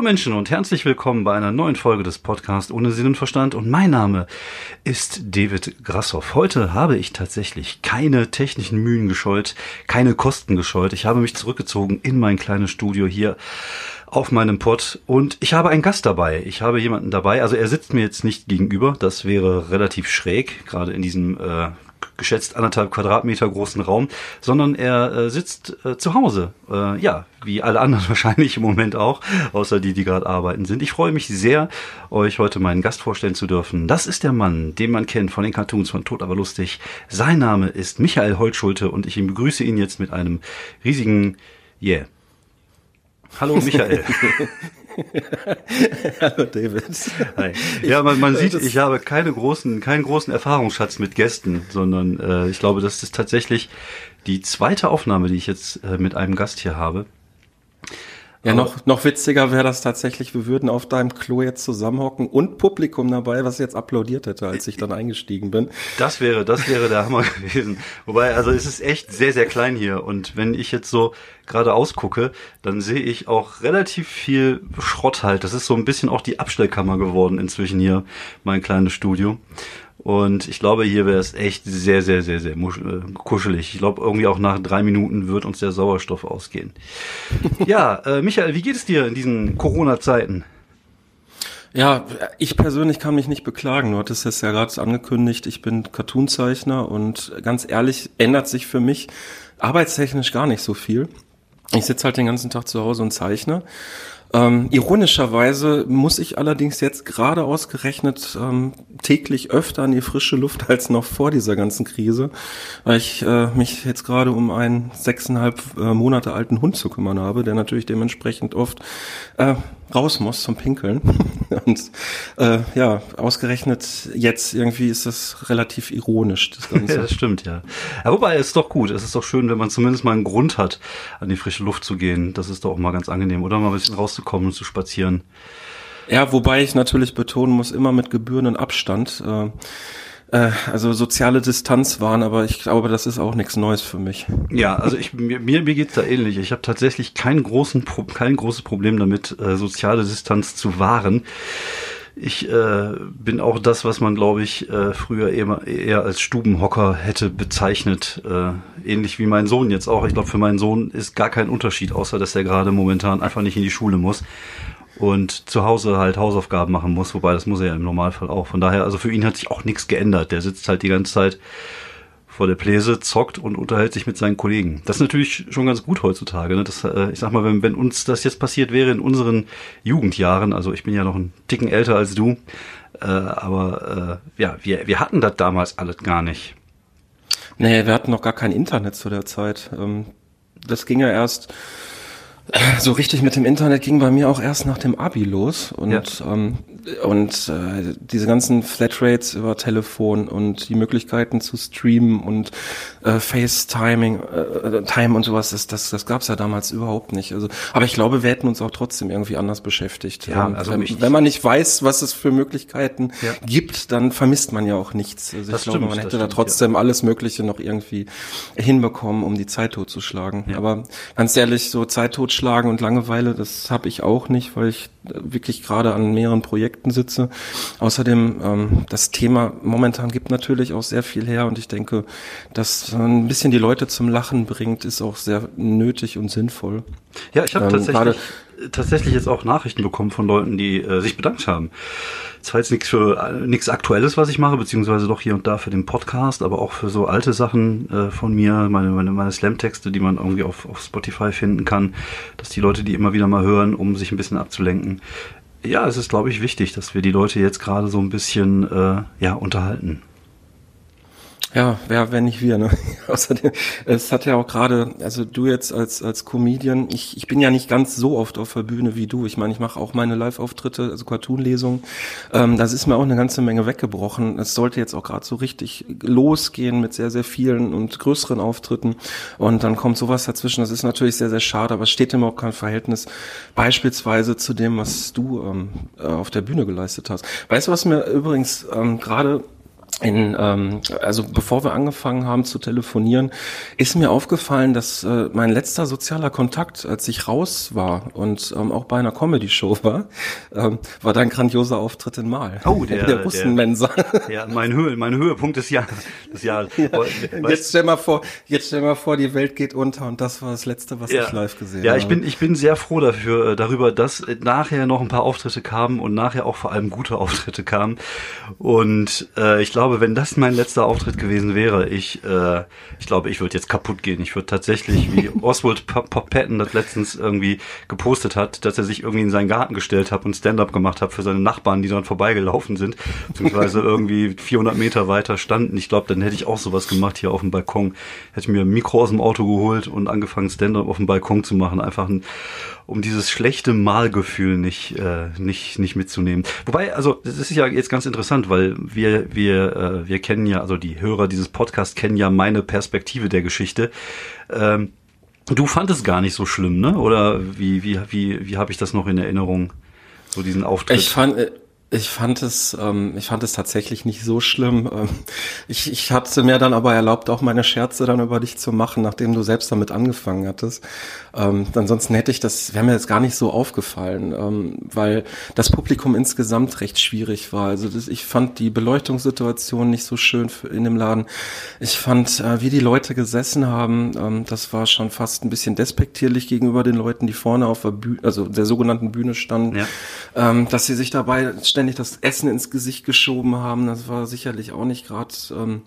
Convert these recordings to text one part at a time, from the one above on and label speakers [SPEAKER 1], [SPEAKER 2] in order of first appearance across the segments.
[SPEAKER 1] Hallo Menschen und herzlich willkommen bei einer neuen Folge des Podcasts ohne Sinn und Verstand und mein Name ist David Grassoff. Heute habe ich tatsächlich keine technischen Mühen gescheut, keine Kosten gescheut. Ich habe mich zurückgezogen in mein kleines Studio hier auf meinem Pod und ich habe einen Gast dabei. Ich habe jemanden dabei, also er sitzt mir jetzt nicht gegenüber, das wäre relativ schräg, gerade in diesem äh, geschätzt anderthalb Quadratmeter großen Raum, sondern er äh, sitzt äh, zu Hause. Äh, ja, wie alle anderen wahrscheinlich im Moment auch, außer die, die gerade arbeiten sind. Ich freue mich sehr, euch heute meinen Gast vorstellen zu dürfen. Das ist der Mann, den man kennt von den Cartoons von Tod aber lustig. Sein Name ist Michael Holtschulte und ich begrüße ihn jetzt mit einem riesigen Yeah. Hallo Michael.
[SPEAKER 2] Hallo David.
[SPEAKER 1] Hi. Ja, man, man sieht, ich habe keine großen, keinen großen Erfahrungsschatz mit Gästen, sondern äh, ich glaube, das ist tatsächlich die zweite Aufnahme, die ich jetzt äh, mit einem Gast hier habe.
[SPEAKER 2] Ja, noch, noch witziger wäre das tatsächlich, wir würden auf deinem Klo jetzt zusammenhocken und Publikum dabei, was jetzt applaudiert hätte, als ich dann eingestiegen bin.
[SPEAKER 1] Das wäre, das wäre der Hammer gewesen. Wobei, also es ist echt sehr, sehr klein hier und wenn ich jetzt so gerade ausgucke, dann sehe ich auch relativ viel Schrott halt. Das ist so ein bisschen auch die Abstellkammer geworden inzwischen hier, mein kleines Studio. Und ich glaube, hier wäre es echt sehr, sehr, sehr, sehr äh, kuschelig. Ich glaube, irgendwie auch nach drei Minuten wird uns der Sauerstoff ausgehen. ja, äh, Michael, wie geht es dir in diesen Corona-Zeiten?
[SPEAKER 2] Ja, ich persönlich kann mich nicht beklagen. Du hattest es ja gerade angekündigt, ich bin Cartoonzeichner und ganz ehrlich ändert sich für mich arbeitstechnisch gar nicht so viel. Ich sitze halt den ganzen Tag zu Hause und zeichne. Ähm, ironischerweise muss ich allerdings jetzt gerade ausgerechnet ähm, täglich öfter an die frische Luft als noch vor dieser ganzen Krise, weil ich äh, mich jetzt gerade um einen sechseinhalb äh, Monate alten Hund zu kümmern habe, der natürlich dementsprechend oft äh, raus muss zum Pinkeln. Und äh, ja, ausgerechnet jetzt irgendwie ist das relativ ironisch.
[SPEAKER 1] Das, Ganze. ja, das stimmt, ja. ja. Wobei, es ist doch gut. Es ist doch schön, wenn man zumindest mal einen Grund hat, an die frische Luft zu gehen. Das ist doch auch mal ganz angenehm, oder? Mal ein bisschen rauszukommen und zu spazieren.
[SPEAKER 2] Ja, wobei ich natürlich betonen muss, immer mit gebührenden Abstand. Äh, äh, also soziale Distanz waren, aber ich glaube, das ist auch nichts Neues für mich.
[SPEAKER 1] Ja, also ich, mir, mir geht's da ähnlich. Ich habe tatsächlich kein, großen, kein großes Problem damit, äh, soziale Distanz zu wahren. Ich äh, bin auch das, was man, glaube ich, äh, früher eher, eher als Stubenhocker hätte bezeichnet. Äh, ähnlich wie mein Sohn jetzt auch. Ich glaube, für meinen Sohn ist gar kein Unterschied, außer dass er gerade momentan einfach nicht in die Schule muss und zu Hause halt Hausaufgaben machen muss, wobei das muss er ja im Normalfall auch. Von daher, also für ihn hat sich auch nichts geändert. Der sitzt halt die ganze Zeit vor der Pläse, zockt und unterhält sich mit seinen Kollegen. Das ist natürlich schon ganz gut heutzutage. Ne? Das, äh, ich sag mal, wenn, wenn uns das jetzt passiert wäre in unseren Jugendjahren, also ich bin ja noch einen Ticken älter als du, äh, aber äh, ja, wir, wir hatten das damals alles gar nicht.
[SPEAKER 2] Nee, wir hatten noch gar kein Internet zu der Zeit. Ähm, das ging ja erst so richtig mit dem Internet ging bei mir auch erst nach dem Abi los und ja. ähm, und äh, diese ganzen Flatrates über Telefon und die Möglichkeiten zu streamen und äh, FaceTiming, äh, Time und sowas, das, das, das gab es ja damals überhaupt nicht. Also, aber ich glaube, wir hätten uns auch trotzdem irgendwie anders beschäftigt. Ja, ähm, also wenn, wenn man nicht weiß, was es für Möglichkeiten ja. gibt, dann vermisst man ja auch nichts. Also das ich glaube, man hätte stimmt, da trotzdem ja. alles Mögliche noch irgendwie hinbekommen, um die Zeit totzuschlagen. Ja. Aber ganz ehrlich, so Zeit totschlagen und Langeweile, das habe ich auch nicht, weil ich wirklich gerade an mehreren Projekten sitze. Außerdem, ähm, das Thema momentan gibt natürlich auch sehr viel her und ich denke, dass ein bisschen die Leute zum Lachen bringt, ist auch sehr nötig und sinnvoll.
[SPEAKER 1] Ja, ich habe ähm, tatsächlich, tatsächlich jetzt auch Nachrichten bekommen von Leuten, die äh, sich bedankt haben. Zwar jetzt nichts für äh, nichts Aktuelles, was ich mache, beziehungsweise doch hier und da für den Podcast, aber auch für so alte Sachen äh, von mir, meine, meine, meine Slam-Texte, die man irgendwie auf, auf Spotify finden kann, dass die Leute die immer wieder mal hören, um sich ein bisschen abzulenken. Ja, es ist, glaube ich, wichtig, dass wir die Leute jetzt gerade so ein bisschen äh, ja, unterhalten.
[SPEAKER 2] Ja, wer, wenn nicht wir, ne? Außerdem, es hat ja auch gerade, also du jetzt als, als Comedian, ich, ich bin ja nicht ganz so oft auf der Bühne wie du. Ich meine, ich mache auch meine Live-Auftritte, also Cartoon-Lesungen. Ähm, das ist mir auch eine ganze Menge weggebrochen. Es sollte jetzt auch gerade so richtig losgehen mit sehr, sehr vielen und größeren Auftritten. Und dann kommt sowas dazwischen. Das ist natürlich sehr, sehr schade, aber es steht immer auch kein Verhältnis beispielsweise zu dem, was du ähm, äh, auf der Bühne geleistet hast. Weißt du, was mir übrigens ähm, gerade in, ähm, also bevor wir angefangen haben zu telefonieren, ist mir aufgefallen, dass äh, mein letzter sozialer Kontakt, als ich raus war und ähm, auch bei einer Comedy-Show war, ähm, war dein grandioser Auftritt in Mal.
[SPEAKER 1] Oh, der, der Russenmensa. Ja, mein, Höhe, mein Höhepunkt des Jahres. Des Jahres. Ja,
[SPEAKER 2] jetzt stell mal vor, jetzt stell mal vor, die Welt geht unter und das war das letzte, was ja. ich live gesehen
[SPEAKER 1] ja,
[SPEAKER 2] habe.
[SPEAKER 1] Ja, ich bin, ich bin sehr froh dafür, äh, darüber, dass nachher noch ein paar Auftritte kamen und nachher auch vor allem gute Auftritte kamen. Und äh, ich glaube, glaube, wenn das mein letzter Auftritt gewesen wäre, ich, äh, ich glaube, ich würde jetzt kaputt gehen. Ich würde tatsächlich, wie Oswald Patton das letztens irgendwie gepostet hat, dass er sich irgendwie in seinen Garten gestellt hat und Stand-up gemacht hat für seine Nachbarn, die dann vorbeigelaufen sind, beziehungsweise irgendwie 400 Meter weiter standen. Ich glaube, dann hätte ich auch sowas gemacht hier auf dem Balkon. Hätte mir ein Mikro aus dem Auto geholt und angefangen Stand-up auf dem Balkon zu machen. Einfach ein um dieses schlechte Malgefühl nicht, äh, nicht, nicht mitzunehmen. Wobei, also, das ist ja jetzt ganz interessant, weil wir, wir, äh, wir kennen ja, also die Hörer dieses Podcasts kennen ja meine Perspektive der Geschichte. Ähm, du fandest gar nicht so schlimm, ne? Oder wie, wie, wie, wie habe ich das noch in Erinnerung? So diesen Auftritt.
[SPEAKER 2] Ich fand, äh, ich fand es, ähm, ich fand es tatsächlich nicht so schlimm. Ähm, ich, ich hatte mir dann aber erlaubt, auch meine Scherze dann über dich zu machen, nachdem du selbst damit angefangen hattest. Ähm, ansonsten hätte ich das, wäre mir jetzt gar nicht so aufgefallen, ähm, weil das Publikum insgesamt recht schwierig war. Also das, ich fand die Beleuchtungssituation nicht so schön für, in dem Laden. Ich fand, äh, wie die Leute gesessen haben, ähm, das war schon fast ein bisschen despektierlich gegenüber den Leuten, die vorne auf der Bühne, also der sogenannten Bühne standen, ja. ähm, dass sie sich dabei ständig das Essen ins Gesicht geschoben haben. Das war sicherlich auch nicht gerade ähm,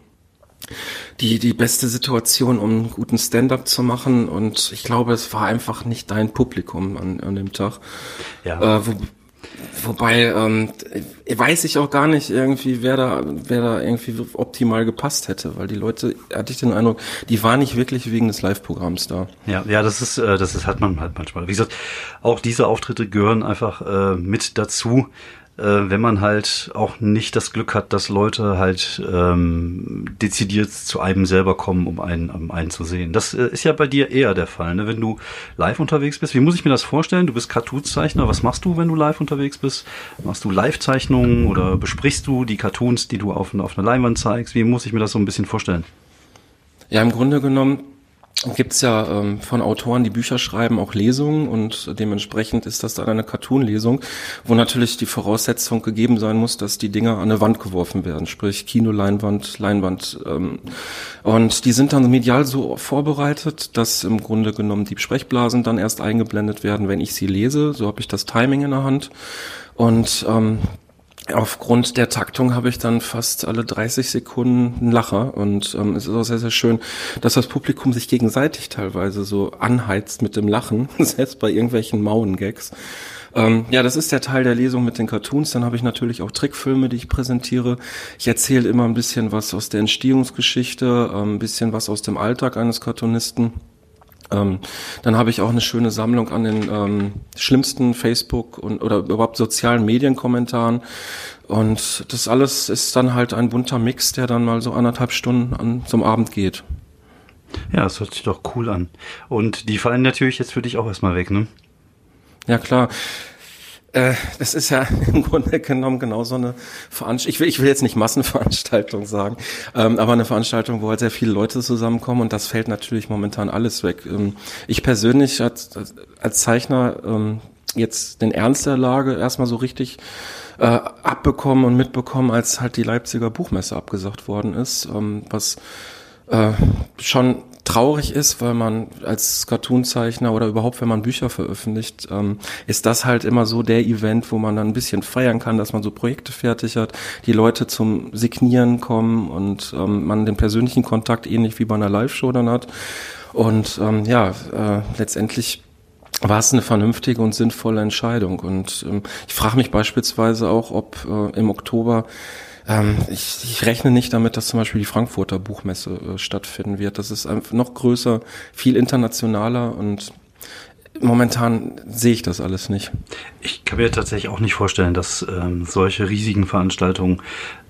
[SPEAKER 2] die, die beste Situation, um einen guten Stand-up zu machen. Und ich glaube, es war einfach nicht dein Publikum an, an dem Tag. Ja. Äh, wo, Wobei, ähm, weiß ich auch gar nicht irgendwie, wer da, wer da irgendwie optimal gepasst hätte, weil die Leute, hatte ich den Eindruck, die waren nicht wirklich wegen des Live-Programms da.
[SPEAKER 1] Ja, ja, das ist, äh, das ist, hat man halt manchmal. Wie gesagt, auch diese Auftritte gehören einfach äh, mit dazu äh, wenn man halt auch nicht das Glück hat, dass Leute halt ähm, dezidiert zu einem selber kommen, um einen, um einen zu sehen. Das äh, ist ja bei dir eher der Fall, ne? wenn du live unterwegs bist. Wie muss ich mir das vorstellen? Du bist Cartoonzeichner. Was machst du, wenn du live unterwegs bist? Machst du Live-Zeichnungen oder besprichst du die Cartoons, die du auf, auf einer Leinwand zeigst? Wie muss ich mir das so ein bisschen vorstellen?
[SPEAKER 2] Ja, im Grunde genommen gibt es ja ähm, von Autoren, die Bücher schreiben, auch Lesungen und dementsprechend ist das dann eine Cartoon-Lesung, wo natürlich die Voraussetzung gegeben sein muss, dass die Dinger an eine Wand geworfen werden, sprich Kinoleinwand, Leinwand. Ähm, und die sind dann medial so vorbereitet, dass im Grunde genommen die Sprechblasen dann erst eingeblendet werden, wenn ich sie lese. So habe ich das Timing in der Hand. Und ähm, Aufgrund der Taktung habe ich dann fast alle 30 Sekunden einen Lacher und ähm, es ist auch sehr, sehr schön, dass das Publikum sich gegenseitig teilweise so anheizt mit dem Lachen, selbst bei irgendwelchen Mauengags. Ähm, ja, das ist der Teil der Lesung mit den Cartoons. Dann habe ich natürlich auch Trickfilme, die ich präsentiere. Ich erzähle immer ein bisschen was aus der Entstehungsgeschichte, ähm, ein bisschen was aus dem Alltag eines Cartoonisten. Ähm, dann habe ich auch eine schöne Sammlung an den ähm, schlimmsten Facebook und oder überhaupt sozialen Medienkommentaren. Und das alles ist dann halt ein bunter Mix, der dann mal so anderthalb Stunden an, zum Abend geht.
[SPEAKER 1] Ja, das hört sich doch cool an. Und die fallen natürlich jetzt für dich auch erstmal weg, ne?
[SPEAKER 2] Ja, klar. Äh, das ist ja im Grunde genommen genauso eine Veranstaltung. Ich will, ich will jetzt nicht Massenveranstaltung sagen, ähm, aber eine Veranstaltung, wo halt sehr viele Leute zusammenkommen und das fällt natürlich momentan alles weg. Ähm, ich persönlich als, als Zeichner ähm, jetzt den Ernst der Lage erstmal so richtig äh, abbekommen und mitbekommen, als halt die Leipziger Buchmesse abgesagt worden ist, ähm, was äh, schon traurig ist, weil man als Cartoonzeichner oder überhaupt, wenn man Bücher veröffentlicht, ähm, ist das halt immer so der Event, wo man dann ein bisschen feiern kann, dass man so Projekte fertig hat, die Leute zum Signieren kommen und ähm, man den persönlichen Kontakt ähnlich wie bei einer Live-Show dann hat. Und ähm, ja, äh, letztendlich war es eine vernünftige und sinnvolle Entscheidung. Und ähm, ich frage mich beispielsweise auch, ob äh, im Oktober ähm, ich, ich rechne nicht damit, dass zum Beispiel die Frankfurter Buchmesse äh, stattfinden wird. Das ist einfach noch größer, viel internationaler und momentan sehe ich das alles nicht.
[SPEAKER 1] Ich kann mir tatsächlich auch nicht vorstellen, dass ähm, solche riesigen Veranstaltungen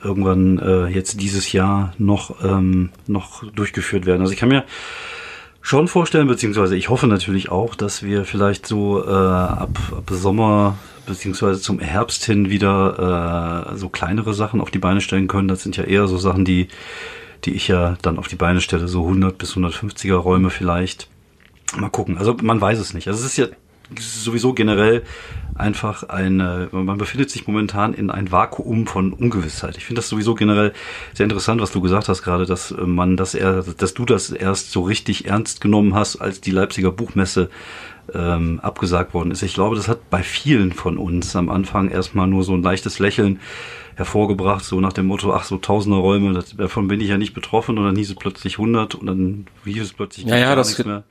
[SPEAKER 1] irgendwann äh, jetzt dieses Jahr noch, ähm, noch durchgeführt werden. Also ich kann mir schon vorstellen, beziehungsweise ich hoffe natürlich auch, dass wir vielleicht so äh, ab, ab Sommer beziehungsweise zum Herbst hin wieder äh, so kleinere Sachen auf die Beine stellen können. Das sind ja eher so Sachen, die, die ich ja dann auf die Beine stelle, so 100 bis 150er Räume vielleicht. Mal gucken. Also man weiß es nicht. Also es ist ja sowieso generell einfach eine, man befindet sich momentan in ein Vakuum von Ungewissheit. Ich finde das sowieso generell sehr interessant, was du gesagt hast gerade, dass man das eher, dass du das erst so richtig ernst genommen hast, als die Leipziger Buchmesse ähm, abgesagt worden ist. Ich glaube, das hat bei vielen von uns am Anfang erstmal nur so ein leichtes Lächeln hervorgebracht, so nach dem Motto, ach so tausende Räume, das, davon bin ich ja nicht betroffen und dann hieß es plötzlich 100 und dann hieß es plötzlich
[SPEAKER 2] ja, ja, das, mehr.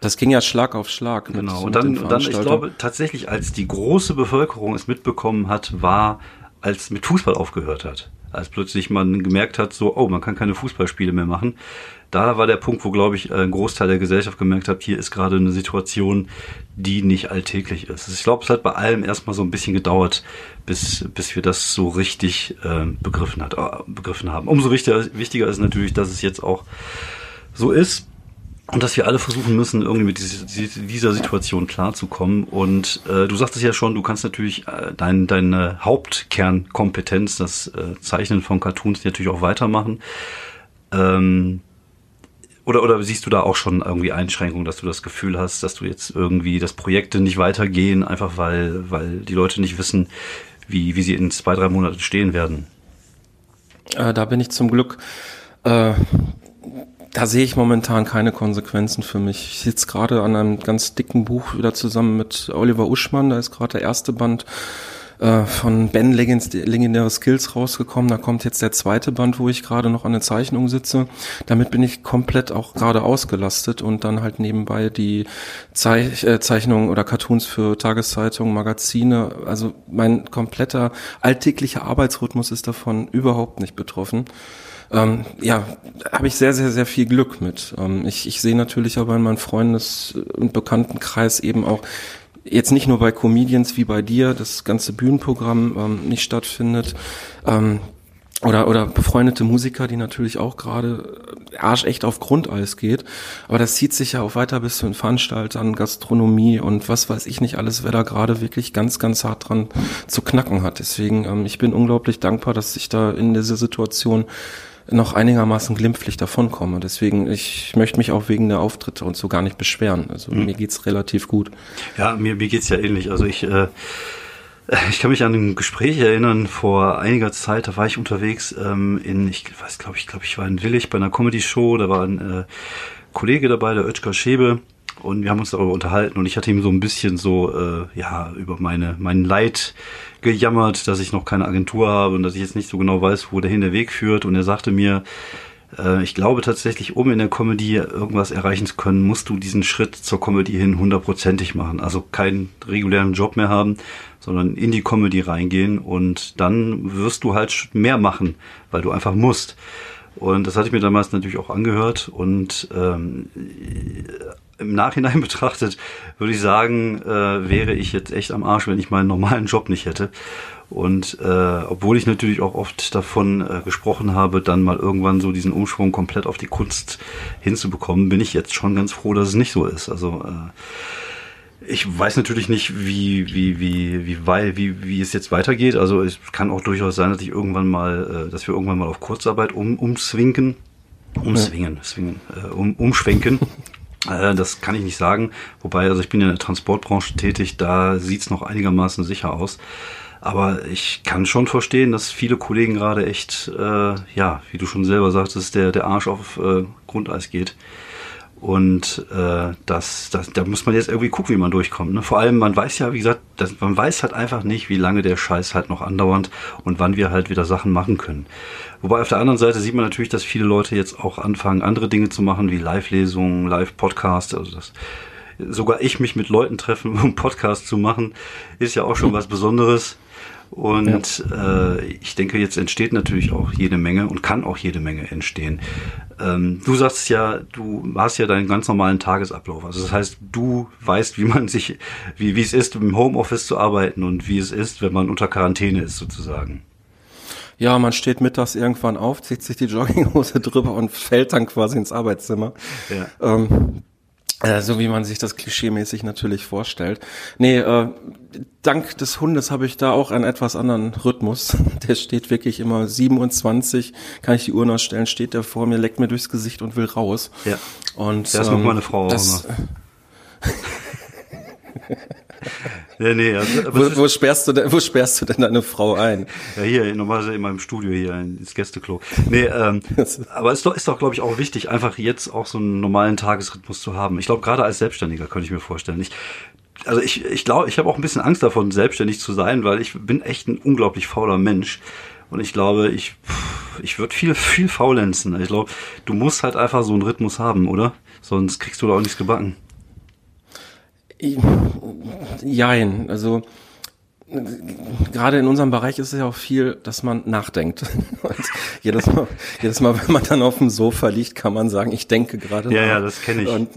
[SPEAKER 2] Das ging ja Schlag auf Schlag.
[SPEAKER 1] Genau. Und dann, dann, ich glaube tatsächlich, als die große Bevölkerung es mitbekommen hat, war, als mit Fußball aufgehört hat. Als plötzlich man gemerkt hat, so, oh, man kann keine Fußballspiele mehr machen. Da war der Punkt, wo, glaube ich, ein Großteil der Gesellschaft gemerkt hat, hier ist gerade eine Situation, die nicht alltäglich ist. Ich glaube, es hat bei allem erstmal so ein bisschen gedauert, bis, bis wir das so richtig äh, begriffen, hat, äh, begriffen haben. Umso wichtiger, wichtiger ist natürlich, dass es jetzt auch so ist und dass wir alle versuchen müssen, irgendwie mit dieser Situation klarzukommen. Und äh, du sagtest ja schon, du kannst natürlich äh, dein, deine Hauptkernkompetenz, das äh, Zeichnen von Cartoons, natürlich auch weitermachen. Ähm, oder, oder siehst du da auch schon irgendwie Einschränkungen, dass du das Gefühl hast, dass du jetzt irgendwie, dass Projekte nicht weitergehen, einfach weil, weil die Leute nicht wissen, wie, wie sie in zwei, drei Monaten stehen werden?
[SPEAKER 2] Äh, da bin ich zum Glück äh, da sehe ich momentan keine Konsequenzen für mich. Ich sitze gerade an einem ganz dicken Buch wieder zusammen mit Oliver Uschmann. Da ist gerade der erste Band äh, von Ben Legends, Legendäre Skills rausgekommen. Da kommt jetzt der zweite Band, wo ich gerade noch an der Zeichnung sitze. Damit bin ich komplett auch gerade ausgelastet und dann halt nebenbei die Zeich äh, Zeichnungen oder Cartoons für Tageszeitungen, Magazine. Also mein kompletter alltäglicher Arbeitsrhythmus ist davon überhaupt nicht betroffen ähm, ja, habe ich sehr, sehr, sehr viel Glück mit. Ähm, ich, ich sehe natürlich aber in meinem Freundes- und Bekanntenkreis eben auch, jetzt nicht nur bei Comedians wie bei dir, das ganze Bühnenprogramm ähm, nicht stattfindet. Ähm, oder, oder befreundete Musiker, die natürlich auch gerade arschecht auf Grundeis geht. Aber das zieht sich ja auch weiter bis zu den Veranstaltern, Gastronomie und was weiß ich nicht alles, wer da gerade wirklich ganz, ganz hart dran zu knacken hat. Deswegen, ähm, ich bin unglaublich dankbar, dass ich da in dieser Situation noch einigermaßen glimpflich davonkomme. Deswegen, ich möchte mich auch wegen der Auftritte und so gar nicht beschweren. Also mhm. mir geht's relativ gut.
[SPEAKER 1] Ja, mir, mir geht's ja ähnlich. Also ich, äh, ich kann mich an ein Gespräch erinnern vor einiger Zeit, da war ich unterwegs ähm, in, ich weiß, glaube ich, glaube ich war in Willig bei einer Comedy-Show, da war ein äh, Kollege dabei, der Oetker Schäbe, und wir haben uns darüber unterhalten und ich hatte ihm so ein bisschen so äh, ja über meine mein Leid gejammert, dass ich noch keine Agentur habe und dass ich jetzt nicht so genau weiß, wo dahin der Weg führt. Und er sagte mir, äh, ich glaube tatsächlich, um in der Comedy irgendwas erreichen zu können, musst du diesen Schritt zur Comedy hin hundertprozentig machen, also keinen regulären Job mehr haben, sondern in die Comedy reingehen. Und dann wirst du halt mehr machen, weil du einfach musst. Und das hatte ich mir damals natürlich auch angehört und ähm, im Nachhinein betrachtet würde ich sagen, äh, wäre ich jetzt echt am Arsch, wenn ich meinen normalen Job nicht hätte. Und äh, obwohl ich natürlich auch oft davon äh, gesprochen habe, dann mal irgendwann so diesen Umschwung komplett auf die Kunst hinzubekommen, bin ich jetzt schon ganz froh, dass es nicht so ist. Also äh, ich weiß natürlich nicht, wie, wie, wie, wie, wie, wie, wie es jetzt weitergeht. Also es kann auch durchaus sein, dass ich irgendwann mal, äh, dass wir irgendwann mal auf Kurzarbeit um, umswingen. Umswingen, swingen, äh, um, umschwenken. Äh, das kann ich nicht sagen. Wobei, also ich bin ja in der Transportbranche tätig, da sieht's noch einigermaßen sicher aus. Aber ich kann schon verstehen, dass viele Kollegen gerade echt, äh, ja, wie du schon selber sagtest, der, der Arsch auf äh, Grundeis geht. Und äh, das, das, da muss man jetzt irgendwie gucken, wie man durchkommt. Ne? Vor allem, man weiß ja, wie gesagt, das, man weiß halt einfach nicht, wie lange der Scheiß halt noch andauert und wann wir halt wieder Sachen machen können. Wobei auf der anderen Seite sieht man natürlich, dass viele Leute jetzt auch anfangen, andere Dinge zu machen, wie Live-Lesungen, Live-Podcasts. Also das, sogar ich mich mit Leuten treffen, um Podcast zu machen, ist ja auch schon was Besonderes. Und ja. äh, ich denke, jetzt entsteht natürlich auch jede Menge und kann auch jede Menge entstehen. Ähm, du sagst ja, du hast ja deinen ganz normalen Tagesablauf. Also das heißt, du weißt, wie man sich, wie, wie es ist, im Homeoffice zu arbeiten und wie es ist, wenn man unter Quarantäne ist sozusagen.
[SPEAKER 2] Ja, man steht mittags irgendwann auf, zieht sich die Jogginghose drüber und fällt dann quasi ins Arbeitszimmer. Ja. Ähm, äh, so wie man sich das klischeemäßig natürlich vorstellt. Nee, äh, dank des Hundes habe ich da auch einen etwas anderen Rhythmus. Der steht wirklich immer 27, kann ich die Uhr noch stellen, steht der vor mir, leckt mir durchs Gesicht und will raus.
[SPEAKER 1] Ja.
[SPEAKER 2] Und
[SPEAKER 1] das ähm, macht meine Frau das, auch immer.
[SPEAKER 2] Ja, nee, also, wo, wo, sperrst du denn, wo sperrst du denn deine Frau ein?
[SPEAKER 1] Ja, hier, normalerweise in meinem Studio hier, ins Gästeklo. Nee, ähm, aber es ist doch, ist doch, glaube ich, auch wichtig, einfach jetzt auch so einen normalen Tagesrhythmus zu haben. Ich glaube, gerade als Selbstständiger könnte ich mir vorstellen. Ich, also ich, ich glaube, ich habe auch ein bisschen Angst davon, selbstständig zu sein, weil ich bin echt ein unglaublich fauler Mensch. Und ich glaube, ich, ich würde viel, viel faulenzen. Ich glaube, du musst halt einfach so einen Rhythmus haben, oder? Sonst kriegst du da auch nichts gebacken.
[SPEAKER 2] Jein, also gerade in unserem Bereich ist es ja auch viel, dass man nachdenkt. Jedes Mal, jedes Mal, wenn man dann auf dem Sofa liegt, kann man sagen, ich denke gerade.
[SPEAKER 1] Ja, nach. ja, das kenne ich.
[SPEAKER 2] Und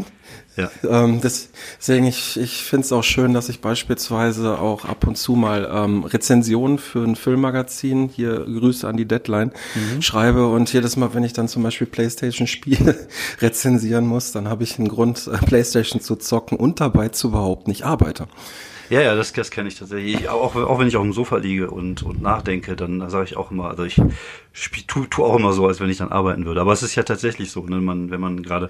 [SPEAKER 2] ja. Ähm, deswegen, ich, ich finde es auch schön, dass ich beispielsweise auch ab und zu mal ähm, Rezensionen für ein Filmmagazin, hier Grüße an die Deadline, mhm. schreibe und jedes Mal, wenn ich dann zum Beispiel Playstation-Spiele rezensieren muss, dann habe ich einen Grund, äh, Playstation zu zocken und dabei zu überhaupt nicht arbeite.
[SPEAKER 1] Ja, ja, das, das kenne ich tatsächlich. Auch, auch wenn ich auf dem Sofa liege und, und nachdenke, dann sage ich auch immer, also ich tu, tu auch immer so, als wenn ich dann arbeiten würde. Aber es ist ja tatsächlich so, ne? man, wenn man gerade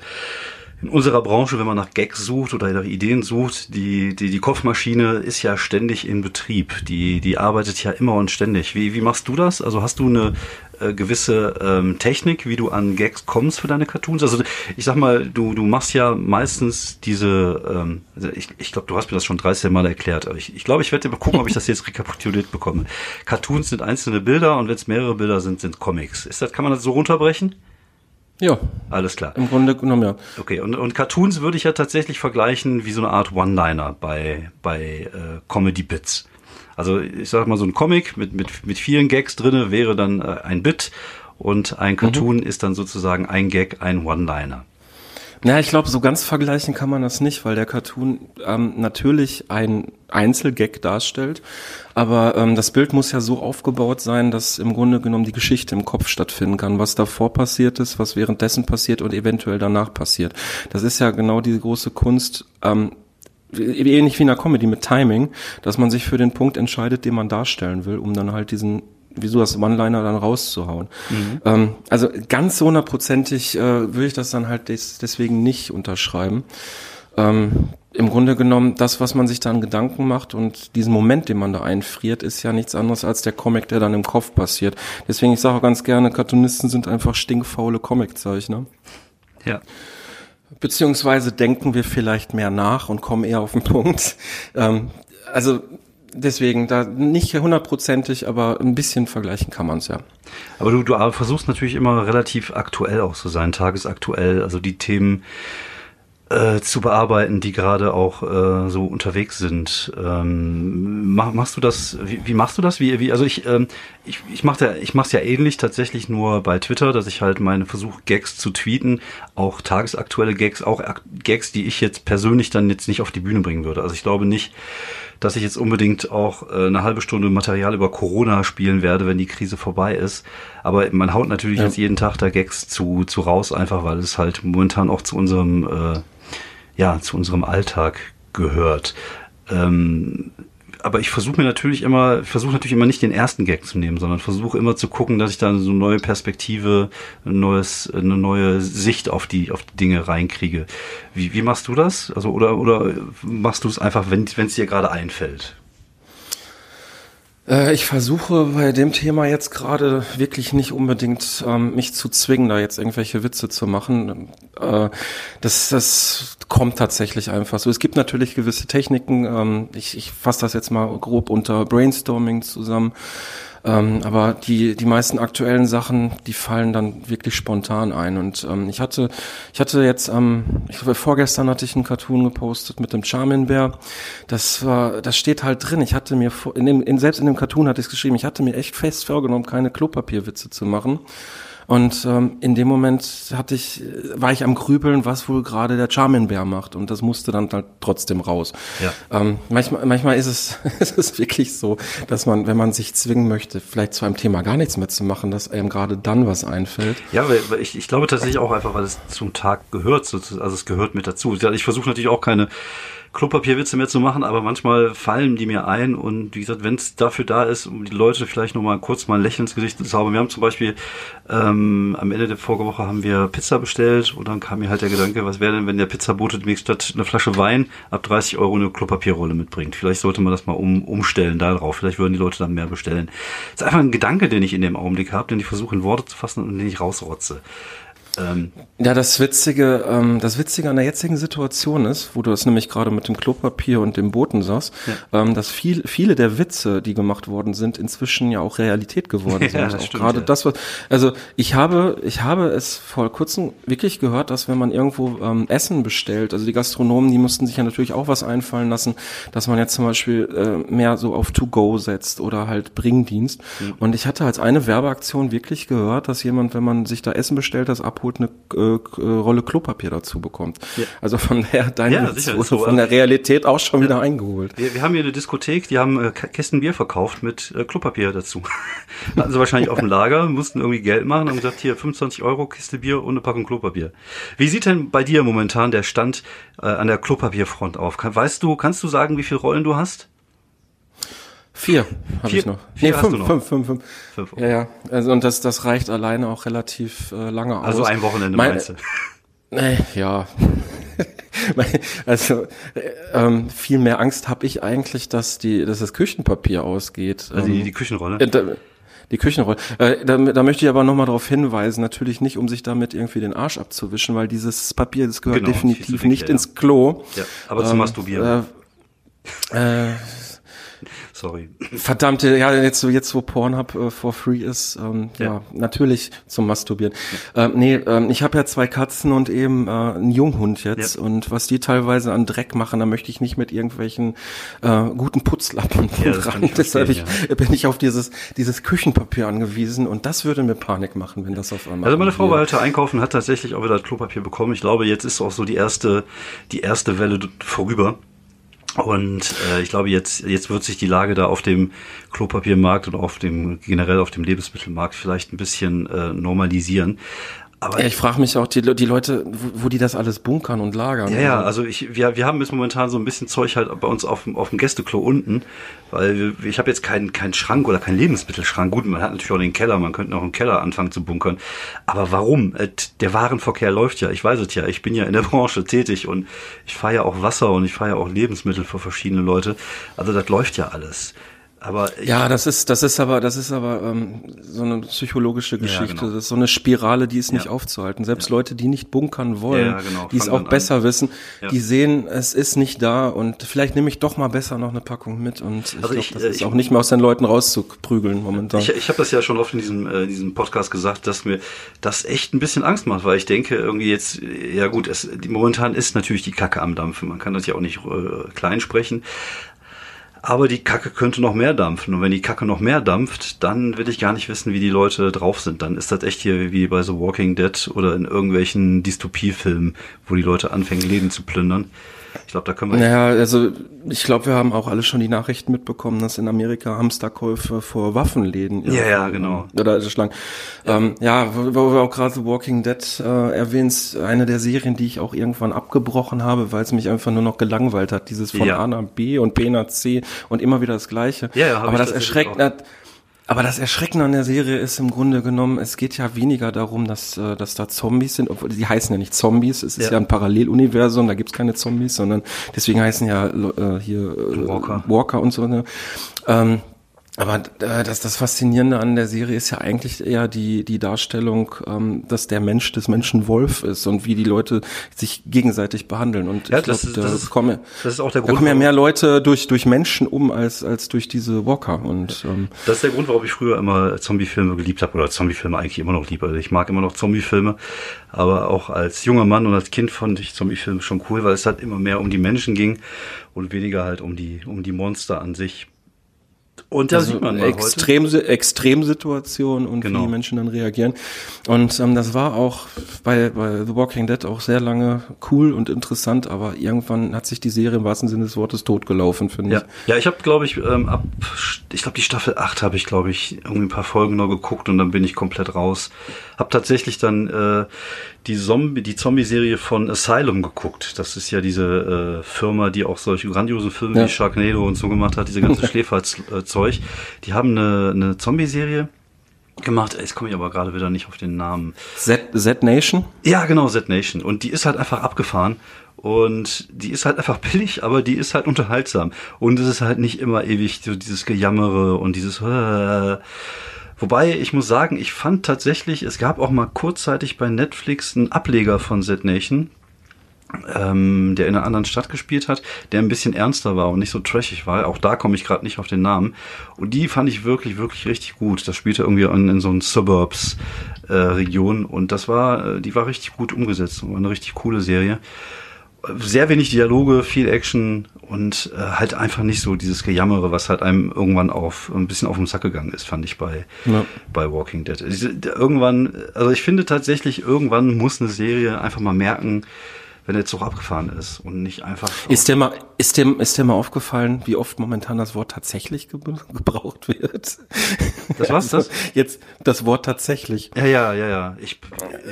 [SPEAKER 1] in unserer Branche, wenn man nach Gags sucht oder nach Ideen sucht, die, die, die Kopfmaschine ist ja ständig in Betrieb. Die, die arbeitet ja immer und ständig. Wie, wie machst du das? Also hast du eine äh, gewisse ähm, Technik, wie du an Gags kommst für deine Cartoons? Also ich sag mal, du, du machst ja meistens diese, ähm, also ich, ich glaube, du hast mir das schon 13 Mal erklärt. Aber ich, ich glaube, ich werde gucken, ob ich das jetzt rekapituliert bekomme. Cartoons sind einzelne Bilder und wenn es mehrere Bilder sind, sind Comics. Ist das, kann man das so runterbrechen?
[SPEAKER 2] Ja.
[SPEAKER 1] Alles klar.
[SPEAKER 2] Im Grunde genommen, ja.
[SPEAKER 1] Okay, und, und Cartoons würde ich ja tatsächlich vergleichen wie so eine Art One-Liner bei, bei äh, Comedy-Bits. Also ich sag mal, so ein Comic mit, mit, mit vielen Gags drinne wäre dann äh, ein Bit und ein Cartoon mhm. ist dann sozusagen ein Gag, ein One-Liner.
[SPEAKER 2] Na, ich glaube, so ganz vergleichen kann man das nicht, weil der Cartoon ähm, natürlich ein Einzelgag darstellt, aber ähm, das Bild muss ja so aufgebaut sein, dass im Grunde genommen die Geschichte im Kopf stattfinden kann, was davor passiert ist, was währenddessen passiert und eventuell danach passiert. Das ist ja genau die große Kunst. Ähm, ähnlich wie in der Comedy mit Timing, dass man sich für den Punkt entscheidet, den man darstellen will, um dann halt diesen wieso das One-Liner dann rauszuhauen. Mhm. Ähm, also ganz so hundertprozentig äh, würde ich das dann halt des, deswegen nicht unterschreiben. Ähm, Im Grunde genommen, das, was man sich dann Gedanken macht und diesen Moment, den man da einfriert, ist ja nichts anderes als der Comic, der dann im Kopf passiert. Deswegen, ich sage auch ganz gerne, Cartoonisten sind einfach stinkfaule Comiczeichner.
[SPEAKER 1] Ja.
[SPEAKER 2] Beziehungsweise denken wir vielleicht mehr nach und kommen eher auf den Punkt. Ähm, also deswegen, da nicht hundertprozentig, aber ein bisschen vergleichen kann man es ja.
[SPEAKER 1] Aber du, du versuchst natürlich immer relativ aktuell auch zu sein, tagesaktuell, also die Themen äh, zu bearbeiten, die gerade auch äh, so unterwegs sind. Ähm, mach, machst du das? Wie, wie machst du das? Wie, wie also ich ähm, ich ich mache ja ich mach's ja ähnlich tatsächlich nur bei Twitter, dass ich halt meine Versuch Gags zu tweeten, auch tagesaktuelle Gags, auch Gags, die ich jetzt persönlich dann jetzt nicht auf die Bühne bringen würde. Also ich glaube nicht dass ich jetzt unbedingt auch äh, eine halbe Stunde Material über Corona spielen werde, wenn die Krise vorbei ist. Aber man haut natürlich ja. jetzt jeden Tag da Gags zu, zu raus, einfach weil es halt momentan auch zu unserem, äh, ja, zu unserem Alltag gehört. Ähm, aber ich versuche mir natürlich immer, versuche natürlich immer nicht den ersten Gag zu nehmen, sondern versuche immer zu gucken, dass ich da so eine neue Perspektive, ein neues, eine neue Sicht auf die, auf die Dinge reinkriege. Wie, wie machst du das? Also, oder, oder machst du es einfach, wenn es dir gerade einfällt?
[SPEAKER 2] Äh, ich versuche bei dem Thema jetzt gerade wirklich nicht unbedingt ähm, mich zu zwingen, da jetzt irgendwelche Witze zu machen. Äh, das, das kommt tatsächlich einfach so. Es gibt natürlich gewisse Techniken. Ähm, ich ich fasse das jetzt mal grob unter Brainstorming zusammen. Ähm, aber die, die meisten aktuellen Sachen, die fallen dann wirklich spontan ein. Und ähm, ich hatte, ich hatte jetzt, ähm, ich glaube, vorgestern hatte ich einen Cartoon gepostet mit dem Charmin-Bär. Das war, das steht halt drin. Ich hatte mir, in dem, in, selbst in dem Cartoon hatte ich es geschrieben, ich hatte mir echt fest vorgenommen, keine Klopapierwitze zu machen. Und ähm, in dem Moment hatte ich, war ich am Grübeln, was wohl gerade der Charmin-Bär macht. Und das musste dann halt trotzdem raus. Ja. Ähm, manchmal, manchmal ist es, ist es wirklich so, dass man, wenn man sich zwingen möchte, vielleicht zu einem Thema gar nichts mehr zu machen, dass einem gerade dann was einfällt.
[SPEAKER 1] Ja, weil ich, ich glaube tatsächlich auch einfach, weil es zum Tag gehört, also es gehört mit dazu. Ich versuche natürlich auch keine Klopapierwitze mehr zu machen, aber manchmal fallen die mir ein und wie gesagt, wenn es dafür da ist, um die Leute vielleicht noch mal kurz mal ein Lächeln ins Gesicht zu zaubern. Wir haben zum Beispiel ähm, am Ende der Vorwoche haben wir Pizza bestellt und dann kam mir halt der Gedanke, was wäre denn, wenn der Pizzabote demnächst statt eine Flasche Wein ab 30 Euro eine Klopapierrolle mitbringt. Vielleicht sollte man das mal um, umstellen darauf. Vielleicht würden die Leute dann mehr bestellen. Das ist einfach ein Gedanke, den ich in dem Augenblick habe, den ich versuche in Worte zu fassen und den ich rausrotze.
[SPEAKER 2] Ähm, ja, das Witzige, ähm, das Witzige an der jetzigen Situation ist, wo du es nämlich gerade mit dem Klopapier und dem Boten sagst, ja. ähm, dass viel, viele der Witze, die gemacht worden sind, inzwischen ja auch Realität geworden sind. Ja, das auch stimmt, gerade ja. das, was, also ich habe, ich habe es vor kurzem wirklich gehört, dass wenn man irgendwo ähm, Essen bestellt, also die Gastronomen, die mussten sich ja natürlich auch was einfallen lassen, dass man jetzt zum Beispiel äh, mehr so auf To-Go setzt oder halt Bringdienst. Mhm. Und ich hatte als eine Werbeaktion wirklich gehört, dass jemand, wenn man sich da Essen bestellt, das abholt, eine äh, äh, Rolle Klopapier dazu bekommt. Ja. Also von der deine ja, sicher, so. von der Realität auch schon ja. wieder eingeholt.
[SPEAKER 1] Wir, wir haben hier eine Diskothek, die haben äh, Kästen Bier verkauft mit äh, Klopapier dazu. Hatten sie wahrscheinlich auf dem Lager, mussten irgendwie Geld machen und gesagt, hier 25 Euro Kiste Bier und eine Packung Klopapier. Wie sieht denn bei dir momentan der Stand äh, an der Klopapierfront auf? Kann, weißt du, kannst du sagen, wie viele Rollen du hast?
[SPEAKER 2] Vier habe ich noch.
[SPEAKER 1] Vier nee, fünf, noch.
[SPEAKER 2] fünf, fünf, fünf, fünf. Okay. Ja, ja. Also, und das, das reicht alleine auch relativ äh, lange aus.
[SPEAKER 1] Also ein Wochenende mein, meinst du?
[SPEAKER 2] Nee, ja. also äh, ähm, viel mehr Angst habe ich eigentlich, dass die, dass das Küchenpapier ausgeht.
[SPEAKER 1] Also die,
[SPEAKER 2] ähm,
[SPEAKER 1] die Küchenrolle. Äh,
[SPEAKER 2] da, die Küchenrolle. Äh, da, da möchte ich aber nochmal darauf hinweisen, natürlich nicht, um sich damit irgendwie den Arsch abzuwischen, weil dieses Papier, das gehört genau, definitiv nicht ja. ins Klo.
[SPEAKER 1] Ja, aber zum ähm, Masturbieren.
[SPEAKER 2] Äh, äh, Sorry. Verdammte, ja, jetzt, jetzt wo Pornhub äh, for free ist, ähm, ja. ja. natürlich zum Masturbieren. Ja. Ähm, nee, ähm, ich habe ja zwei Katzen und eben äh, einen Junghund jetzt ja. und was die teilweise an Dreck machen, da möchte ich nicht mit irgendwelchen äh, guten Putzlappen ja, ran. Deshalb ich, bin ich auf dieses, dieses Küchenpapier angewiesen und das würde mir Panik machen, wenn das auf
[SPEAKER 1] einmal. Also meine Frau war heute einkaufen, hat tatsächlich auch wieder Klopapier bekommen. Ich glaube, jetzt ist auch so die erste, die erste Welle vorüber. Und äh, ich glaube, jetzt, jetzt wird sich die Lage da auf dem Klopapiermarkt und auf dem generell auf dem Lebensmittelmarkt vielleicht ein bisschen äh, normalisieren.
[SPEAKER 2] Aber ja, ich frage mich auch, die, die Leute, wo, wo die das alles bunkern und lagern.
[SPEAKER 1] Ja, ja, also ich, wir, wir haben jetzt momentan so ein bisschen Zeug halt bei uns auf, auf dem Gästeklo unten, weil ich habe jetzt keinen keinen Schrank oder keinen Lebensmittelschrank. Gut, man hat natürlich auch den Keller, man könnte auch im Keller anfangen zu bunkern. Aber warum? Äh, der Warenverkehr läuft ja, ich weiß es ja, ich bin ja in der Branche tätig und ich fahre ja auch Wasser und ich fahre ja auch Lebensmittel für verschiedene Leute. Also das läuft ja alles. Aber
[SPEAKER 2] ja, das ist das ist aber das ist aber ähm, so eine psychologische Geschichte. Ja, genau. Das ist so eine Spirale, die ist nicht ja. aufzuhalten. Selbst ja. Leute, die nicht bunkern wollen, genau. die es auch besser an. wissen, die sehen, es ist nicht da und vielleicht nehme ich doch mal besser noch eine Packung mit und ich also glaube, das äh, ist ich, auch nicht mehr aus den Leuten rauszuprügeln momentan.
[SPEAKER 1] Ich, ich habe das ja schon oft in diesem äh, diesem Podcast gesagt, dass mir das echt ein bisschen Angst macht, weil ich denke irgendwie jetzt ja gut, es momentan ist natürlich die Kacke am dampfen. Man kann das ja auch nicht äh, klein sprechen, aber die Kacke könnte noch mehr dampfen. Und wenn die Kacke noch mehr dampft, dann will ich gar nicht wissen, wie die Leute drauf sind. Dann ist das echt hier wie bei The Walking Dead oder in irgendwelchen Dystopiefilmen, wo die Leute anfangen, Leben zu plündern. Ich glaube, da können wir.
[SPEAKER 2] Naja, also ich glaube, wir haben auch alle schon die Nachrichten mitbekommen, dass in Amerika Hamsterkäufe vor Waffenläden.
[SPEAKER 1] Ja, ja, ja genau.
[SPEAKER 2] Oder Schlangen. Ja, ähm, ja wo, wo wir auch gerade The Walking Dead äh, erwähnst, eine der Serien, die ich auch irgendwann abgebrochen habe, weil es mich einfach nur noch gelangweilt hat. Dieses von ja. A nach B und B nach C und immer wieder das Gleiche. Ja, ja, Aber das erschreckt. Aber das Erschreckende an der Serie ist im Grunde genommen, es geht ja weniger darum, dass, äh, dass da Zombies sind, obwohl die heißen ja nicht Zombies, es ist ja, ja ein Paralleluniversum, da gibt's keine Zombies, sondern deswegen heißen ja äh, hier äh, Walker. Walker und so. Ne? Ähm, aber äh, das, das Faszinierende an der Serie ist ja eigentlich eher die, die Darstellung, ähm, dass der Mensch des Menschen Wolf ist und wie die Leute sich gegenseitig behandeln. Und
[SPEAKER 1] ja, ich glaube, da,
[SPEAKER 2] ist, kommen, das ist auch der Grund, da kommen ja mehr Leute durch, durch Menschen um als, als durch diese Walker. Und, ähm,
[SPEAKER 1] das ist der Grund, warum ich früher immer Zombie-Filme geliebt habe oder Zombie-Filme eigentlich immer noch liebe. Also ich mag immer noch Zombie-Filme, aber auch als junger Mann und als Kind fand ich Zombie-Filme schon cool, weil es halt immer mehr um die Menschen ging und weniger halt um die, um die Monster an sich.
[SPEAKER 2] Und da also sieht man mal Extrem, heute. Extremsituation und genau. wie die Menschen dann reagieren. Und ähm, das war auch bei, bei The Walking Dead auch sehr lange cool und interessant, aber irgendwann hat sich die Serie im wahrsten Sinne des Wortes totgelaufen, finde
[SPEAKER 1] ja. ich. Ja, ich habe, glaube ich, ähm, ab, ich glaube, die Staffel 8 habe ich, glaube ich, irgendwie ein paar Folgen noch geguckt und dann bin ich komplett raus. Hab tatsächlich dann äh, die Zombie, die Zombie-Serie von Asylum geguckt. Das ist ja diese äh, Firma, die auch solche grandiosen Filme ja. wie Sharknado und so gemacht hat, diese ganze Schläferzeug. Die haben eine, eine Zombie-Serie gemacht. Jetzt komme ich aber gerade wieder nicht auf den Namen.
[SPEAKER 2] Z, Z Nation?
[SPEAKER 1] Ja, genau, Z Nation. Und die ist halt einfach abgefahren. Und die ist halt einfach billig, aber die ist halt unterhaltsam. Und es ist halt nicht immer ewig so dieses Gejammere und dieses äh, Wobei ich muss sagen, ich fand tatsächlich, es gab auch mal kurzzeitig bei Netflix einen Ableger von Z Nation, ähm, der in einer anderen Stadt gespielt hat, der ein bisschen ernster war und nicht so trashig war. Auch da komme ich gerade nicht auf den Namen. Und die fand ich wirklich, wirklich richtig gut. Das spielte irgendwie in, in so einen Suburbs-Region äh, und das war, äh, die war richtig gut umgesetzt. War eine richtig coole Serie sehr wenig Dialoge, viel Action und äh, halt einfach nicht so dieses Gejammere, was halt einem irgendwann auf ein bisschen auf den Sack gegangen ist, fand ich bei ja. bei Walking Dead. Irgendwann, also ich finde tatsächlich, irgendwann muss eine Serie einfach mal merken, wenn der Zug abgefahren ist und nicht einfach.
[SPEAKER 2] Ist dir mal, ist dir, ist dir mal aufgefallen, wie oft momentan das Wort tatsächlich gebraucht wird?
[SPEAKER 1] Das was das?
[SPEAKER 2] Jetzt das Wort tatsächlich.
[SPEAKER 1] Ja, ja, ja, ja. Ich,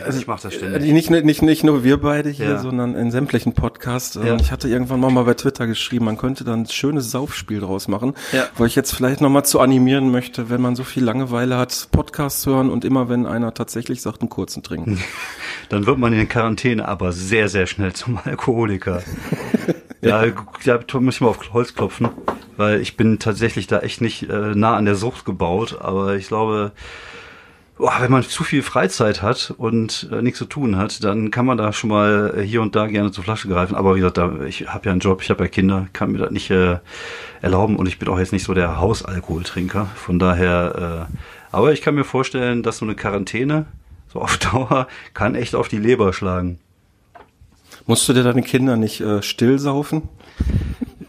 [SPEAKER 1] also ich mache das ständig.
[SPEAKER 2] Nicht, nicht, nicht nur wir beide hier, ja. sondern in sämtlichen Podcasts. Ja. Ich hatte irgendwann mal bei Twitter geschrieben, man könnte dann ein schönes Saufspiel draus machen, ja. wo ich jetzt vielleicht nochmal zu animieren möchte, wenn man so viel Langeweile hat, Podcasts hören und immer wenn einer tatsächlich sagt, einen kurzen trinken.
[SPEAKER 1] dann wird man in Quarantäne aber sehr, sehr schnell zum Alkoholiker. ja, da muss ich mal auf Holz klopfen, weil ich bin tatsächlich da echt nicht äh, nah an der Sucht gebaut, aber ich glaube, boah, wenn man zu viel Freizeit hat und äh, nichts zu tun hat, dann kann man da schon mal äh, hier und da gerne zur Flasche greifen. Aber wie gesagt, da, ich habe ja einen Job, ich habe ja Kinder, kann mir das nicht äh, erlauben und ich bin auch jetzt nicht so der Hausalkoholtrinker. Von daher, äh, aber ich kann mir vorstellen, dass so eine Quarantäne so auf Dauer kann echt auf die Leber schlagen.
[SPEAKER 2] Musst du dir deine Kinder nicht äh, still saufen?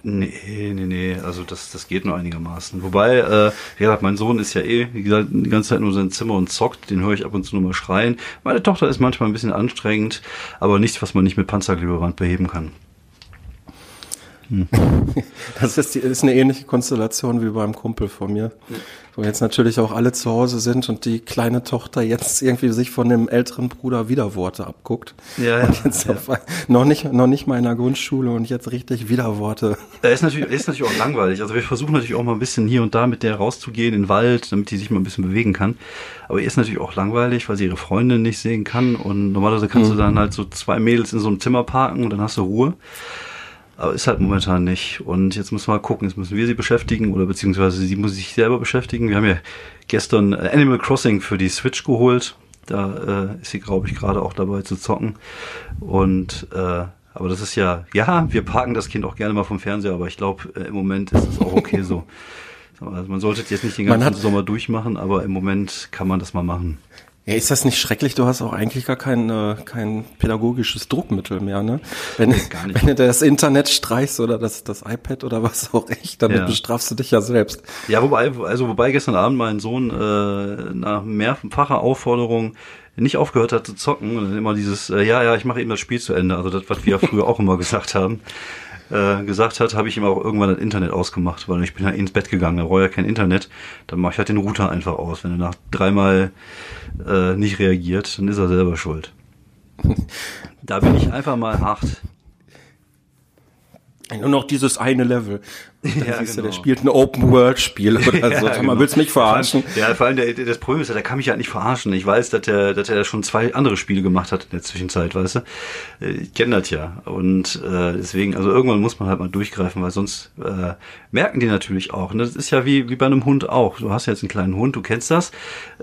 [SPEAKER 1] Nee, nee, nee, also das, das geht nur einigermaßen. Wobei, äh, wie gesagt, mein Sohn ist ja eh, wie gesagt, die ganze Zeit nur in seinem Zimmer und zockt, den höre ich ab und zu nur mal schreien. Meine Tochter ist manchmal ein bisschen anstrengend, aber nichts, was man nicht mit Panzerklebeband beheben kann.
[SPEAKER 2] Hm. Das ist, die, ist eine ähnliche Konstellation wie beim Kumpel von mir. Wo jetzt natürlich auch alle zu Hause sind und die kleine Tochter jetzt irgendwie sich von dem älteren Bruder Widerworte abguckt. Ja, ja. Und jetzt ja. Auf, noch nicht, noch nicht mal in der Grundschule und jetzt richtig Widerworte.
[SPEAKER 1] Er ist natürlich, ist natürlich auch langweilig. Also wir versuchen natürlich auch mal ein bisschen hier und da mit der rauszugehen in den Wald, damit die sich mal ein bisschen bewegen kann. Aber ihr ist natürlich auch langweilig, weil sie ihre Freundin nicht sehen kann. Und normalerweise kannst mhm. du dann halt so zwei Mädels in so einem Zimmer parken und dann hast du Ruhe. Aber ist halt momentan nicht. Und jetzt müssen wir mal gucken, jetzt müssen wir sie beschäftigen oder beziehungsweise sie muss sich selber beschäftigen. Wir haben ja gestern äh, Animal Crossing für die Switch geholt. Da äh, ist sie, glaube ich, gerade auch dabei zu zocken. Und äh, aber das ist ja, ja, wir parken das Kind auch gerne mal vom Fernseher, aber ich glaube, äh, im Moment ist es auch okay so. Also man sollte jetzt nicht den ganzen Sommer durchmachen, aber im Moment kann man das mal machen.
[SPEAKER 2] Ja, ist das nicht schrecklich? Du hast auch eigentlich gar kein, äh, kein pädagogisches Druckmittel mehr, ne? Wenn, wenn du das Internet streichst oder das, das iPad oder was auch echt, damit ja. bestrafst du dich ja selbst.
[SPEAKER 1] Ja, wobei, also wobei gestern Abend mein Sohn äh, nach mehrfacher Aufforderung nicht aufgehört hat zu zocken und immer dieses, äh, ja, ja, ich mache eben das Spiel zu Ende, also das, was wir ja früher auch immer gesagt haben äh, gesagt hat, habe ich ihm auch irgendwann das Internet ausgemacht, weil ich bin ja ins Bett gegangen, da brauche ich ja kein Internet. Dann mache ich halt den Router einfach aus. Wenn er nach dreimal äh, nicht reagiert, dann ist er selber schuld. da bin ich einfach mal hart.
[SPEAKER 2] Nur noch dieses eine Level. Dann ja, siehst genau. du, der spielt ein Open-World-Spiel oder ja, so. Genau. Man will's mich verarschen.
[SPEAKER 1] Ja, vor allem der, das Problem ist, der kann mich ja halt nicht verarschen. Ich weiß, dass er, dass er schon zwei andere Spiele gemacht hat in der Zwischenzeit, weißt du. Äh, ich kenne das ja. Und äh, deswegen, also irgendwann muss man halt mal durchgreifen, weil sonst äh, merken die natürlich auch. Und das ist ja wie, wie bei einem Hund auch. Du hast jetzt einen kleinen Hund, du kennst das.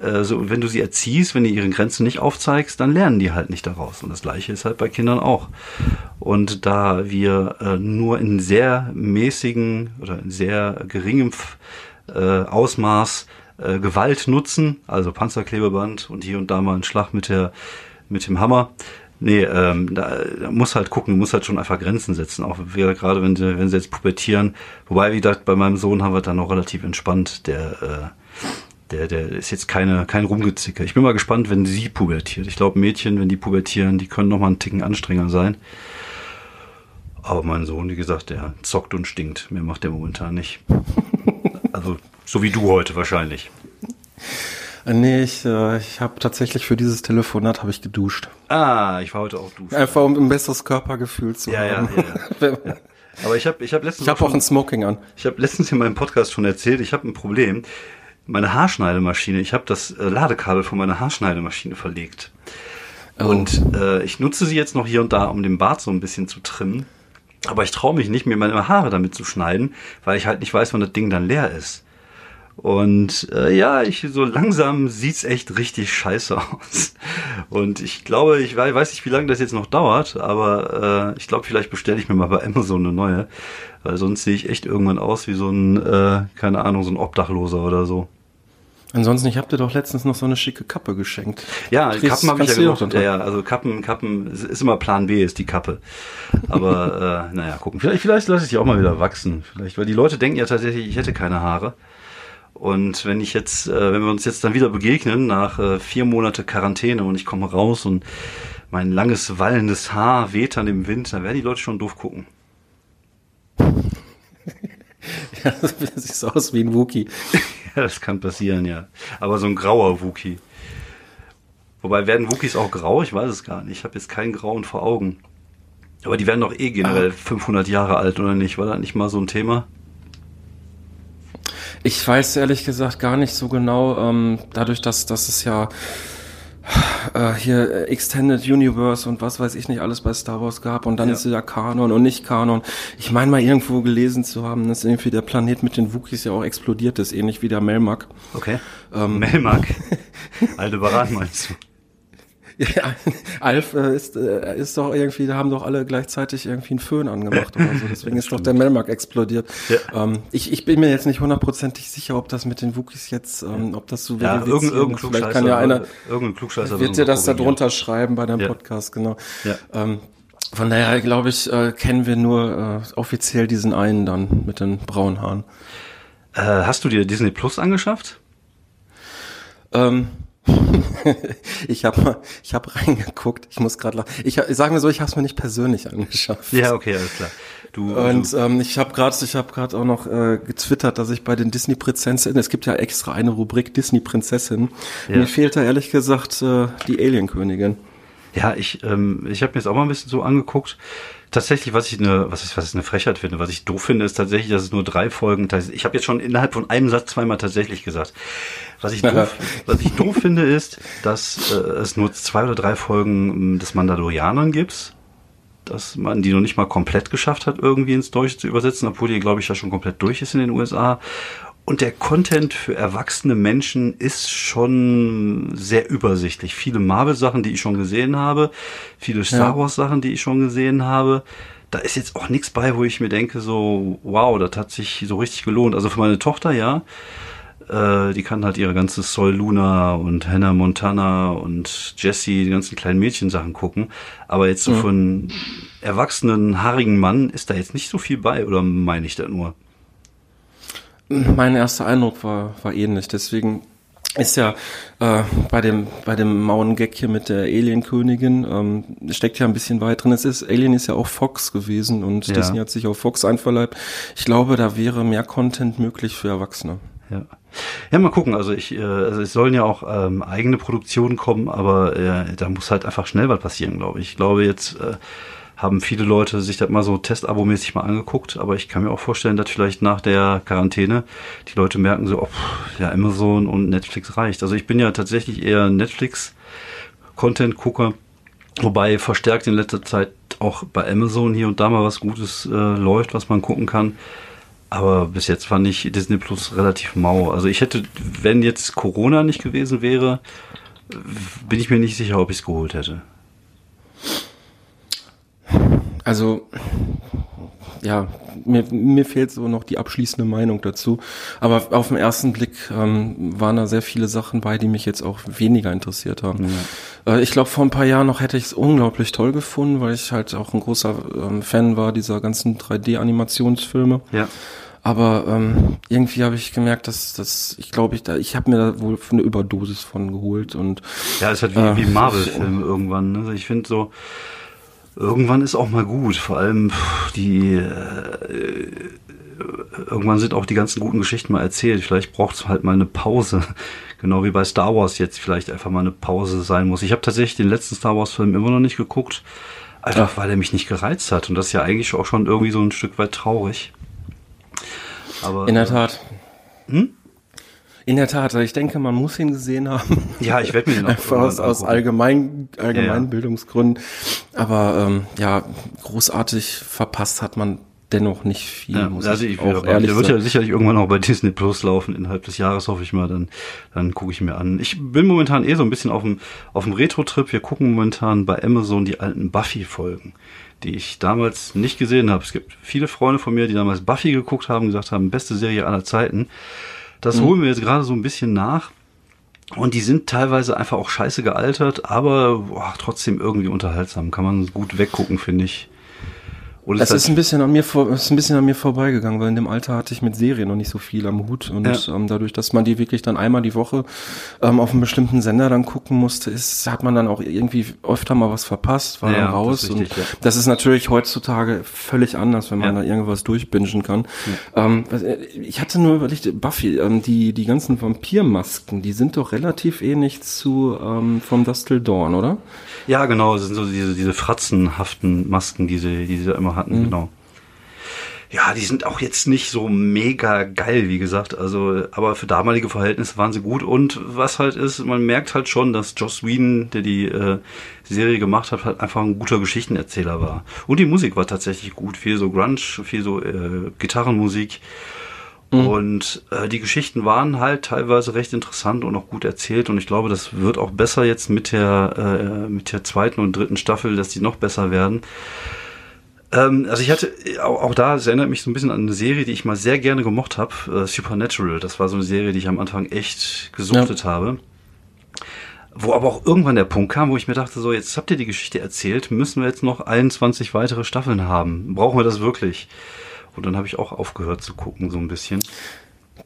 [SPEAKER 1] Äh, so, wenn du sie erziehst, wenn du ihren Grenzen nicht aufzeigst, dann lernen die halt nicht daraus. Und das gleiche ist halt bei Kindern auch. Und da wir äh, nur in sehr mäßigen oder in sehr geringem äh, Ausmaß äh, Gewalt nutzen, also Panzerklebeband und hier und da mal einen Schlag mit der mit dem Hammer, Nee, ähm, da, da muss halt gucken, du musst halt schon einfach Grenzen setzen, auch gerade wenn sie, wenn sie jetzt pubertieren. Wobei, wie gesagt, bei meinem Sohn haben wir dann noch relativ entspannt. Der, äh, der, der ist jetzt keine, kein Rumgezicke. Ich bin mal gespannt, wenn sie pubertiert. Ich glaube, Mädchen, wenn die pubertieren, die können noch mal einen Ticken anstrengender sein. Aber mein Sohn, wie gesagt, der zockt und stinkt. Mehr macht der momentan nicht. also, so wie du heute wahrscheinlich.
[SPEAKER 2] Nee, ich, äh, ich habe tatsächlich für dieses Telefonat habe ich geduscht.
[SPEAKER 1] Ah, ich war heute auch duschen.
[SPEAKER 2] Einfach um ein besseres Körpergefühl zu
[SPEAKER 1] ja,
[SPEAKER 2] haben.
[SPEAKER 1] Ja, ja, ja. Aber ich habe ich hab letztens
[SPEAKER 2] ich habe auch ein Smoking an.
[SPEAKER 1] Ich habe letztens in meinem Podcast schon erzählt, ich habe ein Problem. Meine Haarschneidemaschine, ich habe das äh, Ladekabel von meiner Haarschneidemaschine verlegt. Oh. Und äh, ich nutze sie jetzt noch hier und da, um den Bart so ein bisschen zu trimmen. Aber ich traue mich nicht, mir meine Haare damit zu schneiden, weil ich halt nicht weiß, wann das Ding dann leer ist. Und äh, ja, ich so langsam sieht's echt richtig scheiße aus. Und ich glaube, ich weiß nicht, wie lange das jetzt noch dauert, aber äh, ich glaube, vielleicht bestelle ich mir mal bei Amazon eine neue, weil sonst sehe ich echt irgendwann aus wie so ein, äh, keine Ahnung, so ein Obdachloser oder so.
[SPEAKER 2] Ansonsten, ich habe dir doch letztens noch so eine schicke Kappe geschenkt.
[SPEAKER 1] Ja, Drehst, Kappen habe ich ja gemacht. Ja, ja, also Kappen, Kappen ist immer Plan B, ist die Kappe. Aber äh, naja, gucken. Vielleicht, vielleicht lasse ich die auch mal wieder wachsen. Vielleicht, weil die Leute denken ja tatsächlich, ich hätte keine Haare. Und wenn ich jetzt, äh, wenn wir uns jetzt dann wieder begegnen nach äh, vier Monate Quarantäne und ich komme raus und mein langes wallendes Haar weht an dem Wind, dann werden die Leute schon doof gucken.
[SPEAKER 2] ja, das sieht so aus wie ein Wookie.
[SPEAKER 1] ja, das kann passieren, ja. Aber so ein grauer Wookie. Wobei werden Wookies auch grau? Ich weiß es gar nicht. Ich habe jetzt keinen Grauen vor Augen. Aber die werden doch eh generell ah. 500 Jahre alt, oder nicht? War das nicht mal so ein Thema?
[SPEAKER 2] Ich weiß ehrlich gesagt gar nicht so genau, ähm, dadurch, dass, dass es ja äh, hier Extended Universe und was weiß ich nicht alles bei Star Wars gab und dann ja. ist ja Kanon und nicht Kanon. Ich meine mal irgendwo gelesen zu haben, dass irgendwie der Planet mit den Wookies ja auch explodiert ist, ähnlich wie der Melmac.
[SPEAKER 1] Okay. Ähm, Melmac. Aldebaran meinst du?
[SPEAKER 2] Ja, Alf äh, ist, äh, ist doch irgendwie, da haben doch alle gleichzeitig irgendwie einen Föhn angemacht oder so. Deswegen ist doch der Melmark explodiert. Ja. Ähm, ich, ich bin mir jetzt nicht hundertprozentig sicher, ob das mit den Wookies jetzt, ähm, ob das so
[SPEAKER 1] ja, irgendein, irgendein
[SPEAKER 2] Vielleicht kann ja einer,
[SPEAKER 1] irgendein Klugscheißer
[SPEAKER 2] wird dir das da drunter schreiben bei deinem ja. Podcast, genau. Ja. Ähm, von daher, glaube ich, äh, kennen wir nur äh, offiziell diesen einen dann mit den braunen Haaren.
[SPEAKER 1] Äh, hast du dir Disney Plus angeschafft?
[SPEAKER 2] Ähm, ich habe ich hab reingeguckt. Ich muss gerade Ich, ich sage mir so, ich habe es mir nicht persönlich angeschafft.
[SPEAKER 1] Ja, okay, alles klar.
[SPEAKER 2] Du, und du. Ähm, ich habe gerade ich habe gerade auch noch äh, getwittert, dass ich bei den Disney Prinzessinnen, es gibt ja extra eine Rubrik Disney Prinzessin. Ja. Mir fehlt da ehrlich gesagt äh, die Alien Königin.
[SPEAKER 1] Ja, ich ähm, ich habe mir jetzt auch mal ein bisschen so angeguckt tatsächlich, was ich eine, was ist, was ist eine Frechheit finde, was ich doof finde, ist tatsächlich, dass es nur drei Folgen. Ich habe jetzt schon innerhalb von einem Satz zweimal tatsächlich gesagt. Was ich doof, was ich doof finde, ist, dass äh, es nur zwei oder drei Folgen hm, des Mandalorianern gibt. Dass man die noch nicht mal komplett geschafft hat, irgendwie ins Deutsche zu übersetzen, obwohl die, glaube ich, ja schon komplett durch ist in den USA. Und der Content für erwachsene Menschen ist schon sehr übersichtlich. Viele Marvel-Sachen, die ich schon gesehen habe, viele Star Wars-Sachen, die ich schon gesehen habe. Da ist jetzt auch nichts bei, wo ich mir denke, so, wow, das hat sich so richtig gelohnt. Also für meine Tochter, ja. Äh, die kann halt ihre ganze Sol Luna und Hannah Montana und Jessie, die ganzen kleinen Mädchensachen gucken. Aber jetzt so mhm. von erwachsenen, haarigen Mann ist da jetzt nicht so viel bei, oder meine ich da nur?
[SPEAKER 2] Mein erster Eindruck war, war ähnlich. Deswegen ist ja äh, bei dem bei dem Mauern-Gag hier mit der Alien-Königin ähm, steckt ja ein bisschen weit drin. Es ist Alien ist ja auch Fox gewesen und ja. Disney hat sich auf Fox einverleibt. Ich glaube, da wäre mehr Content möglich für Erwachsene.
[SPEAKER 1] Ja. Ja, mal gucken. Also ich, äh, also es sollen ja auch ähm, eigene Produktionen kommen, aber äh, da muss halt einfach schnell was passieren, glaube ich. Ich glaube jetzt äh, haben viele Leute sich das mal so Testabo-mäßig mal angeguckt, aber ich kann mir auch vorstellen, dass vielleicht nach der Quarantäne die Leute merken so, oh, ja, Amazon und Netflix reicht. Also ich bin ja tatsächlich eher Netflix-Content-Gucker, wobei verstärkt in letzter Zeit auch bei Amazon hier und da mal was Gutes äh, läuft, was man gucken kann. Aber bis jetzt fand ich Disney Plus relativ mau. Also ich hätte, wenn jetzt Corona nicht gewesen wäre, bin ich mir nicht sicher, ob ich es geholt hätte.
[SPEAKER 2] Also ja, mir, mir fehlt so noch die abschließende Meinung dazu. Aber auf den ersten Blick ähm, waren da sehr viele Sachen bei, die mich jetzt auch weniger interessiert haben. Ja. Äh, ich glaube, vor ein paar Jahren noch hätte ich es unglaublich toll gefunden, weil ich halt auch ein großer ähm, Fan war dieser ganzen 3D-Animationsfilme.
[SPEAKER 1] Ja.
[SPEAKER 2] Aber ähm, irgendwie habe ich gemerkt, dass, dass ich glaube, ich da, ich habe mir da wohl eine Überdosis von geholt und
[SPEAKER 1] ja, es hat wie, äh, wie Marvel-Film irgendwann. Ne? Also ich finde so irgendwann ist auch mal gut. Vor allem die äh, irgendwann sind auch die ganzen guten Geschichten mal erzählt. Vielleicht braucht es halt mal eine Pause. Genau wie bei Star Wars jetzt vielleicht einfach mal eine Pause sein muss. Ich habe tatsächlich den letzten Star Wars-Film immer noch nicht geguckt. Einfach weil er mich nicht gereizt hat. Und das ist ja eigentlich auch schon irgendwie so ein Stück weit traurig.
[SPEAKER 2] Aber, In der äh, Tat. Hm? In der Tat, ich denke, man muss ihn gesehen haben.
[SPEAKER 1] Ja, ich werde mir den auch
[SPEAKER 2] aus, aus allgemein, Allgemeinbildungsgründen. Ja, ja. Aber ähm, ja, großartig verpasst hat man dennoch nicht viel. Ja,
[SPEAKER 1] muss also ich, auch ehrlich Der wird ja sicherlich irgendwann auch bei Disney Plus laufen, innerhalb des Jahres hoffe ich mal, dann, dann gucke ich mir an. Ich bin momentan eh so ein bisschen auf dem, auf dem Retro-Trip. Wir gucken momentan bei Amazon die alten Buffy-Folgen die ich damals nicht gesehen habe. Es gibt viele Freunde von mir, die damals Buffy geguckt haben, gesagt haben, beste Serie aller Zeiten. Das mhm. holen wir jetzt gerade so ein bisschen nach. Und die sind teilweise einfach auch scheiße gealtert, aber boah, trotzdem irgendwie unterhaltsam. Kann man gut weggucken, finde ich.
[SPEAKER 2] Und es, es ist ein bisschen an mir vor, ist ein bisschen an mir vorbeigegangen, weil in dem Alter hatte ich mit Serien noch nicht so viel am Hut und ja. ähm, dadurch, dass man die wirklich dann einmal die Woche ähm, auf einem bestimmten Sender dann gucken musste, ist, hat man dann auch irgendwie öfter mal was verpasst, war ja, dann raus das richtig, und ja. das ist natürlich heutzutage völlig anders, wenn man da irgendwas durchbingen kann. Ähm, äh, ich hatte nur überlegt, Buffy, ähm, die die ganzen Vampirmasken, die sind doch relativ ähnlich zu ähm, vom Dustle Dawn, oder?
[SPEAKER 1] Ja, genau, das sind so diese diese fratzenhaften Masken, die sie die sie immer hatten, mhm. genau. Ja, die sind auch jetzt nicht so mega geil, wie gesagt. Also, aber für damalige Verhältnisse waren sie gut. Und was halt ist, man merkt halt schon, dass Joss Whedon, der die äh, Serie gemacht hat, halt einfach ein guter Geschichtenerzähler war. Und die Musik war tatsächlich gut. Viel so Grunge, viel so äh, Gitarrenmusik. Mhm. Und äh, die Geschichten waren halt teilweise recht interessant und auch gut erzählt. Und ich glaube, das wird auch besser jetzt mit der, äh, mit der zweiten und dritten Staffel, dass die noch besser werden. Ähm, also ich hatte auch, auch, da, es erinnert mich so ein bisschen an eine Serie, die ich mal sehr gerne gemocht habe, äh, Supernatural. Das war so eine Serie, die ich am Anfang echt gesuchtet ja. habe. Wo aber auch irgendwann der Punkt kam, wo ich mir dachte, so, jetzt habt ihr die Geschichte erzählt, müssen wir jetzt noch 21 weitere Staffeln haben? Brauchen wir das wirklich? Und dann habe ich auch aufgehört zu gucken, so ein bisschen.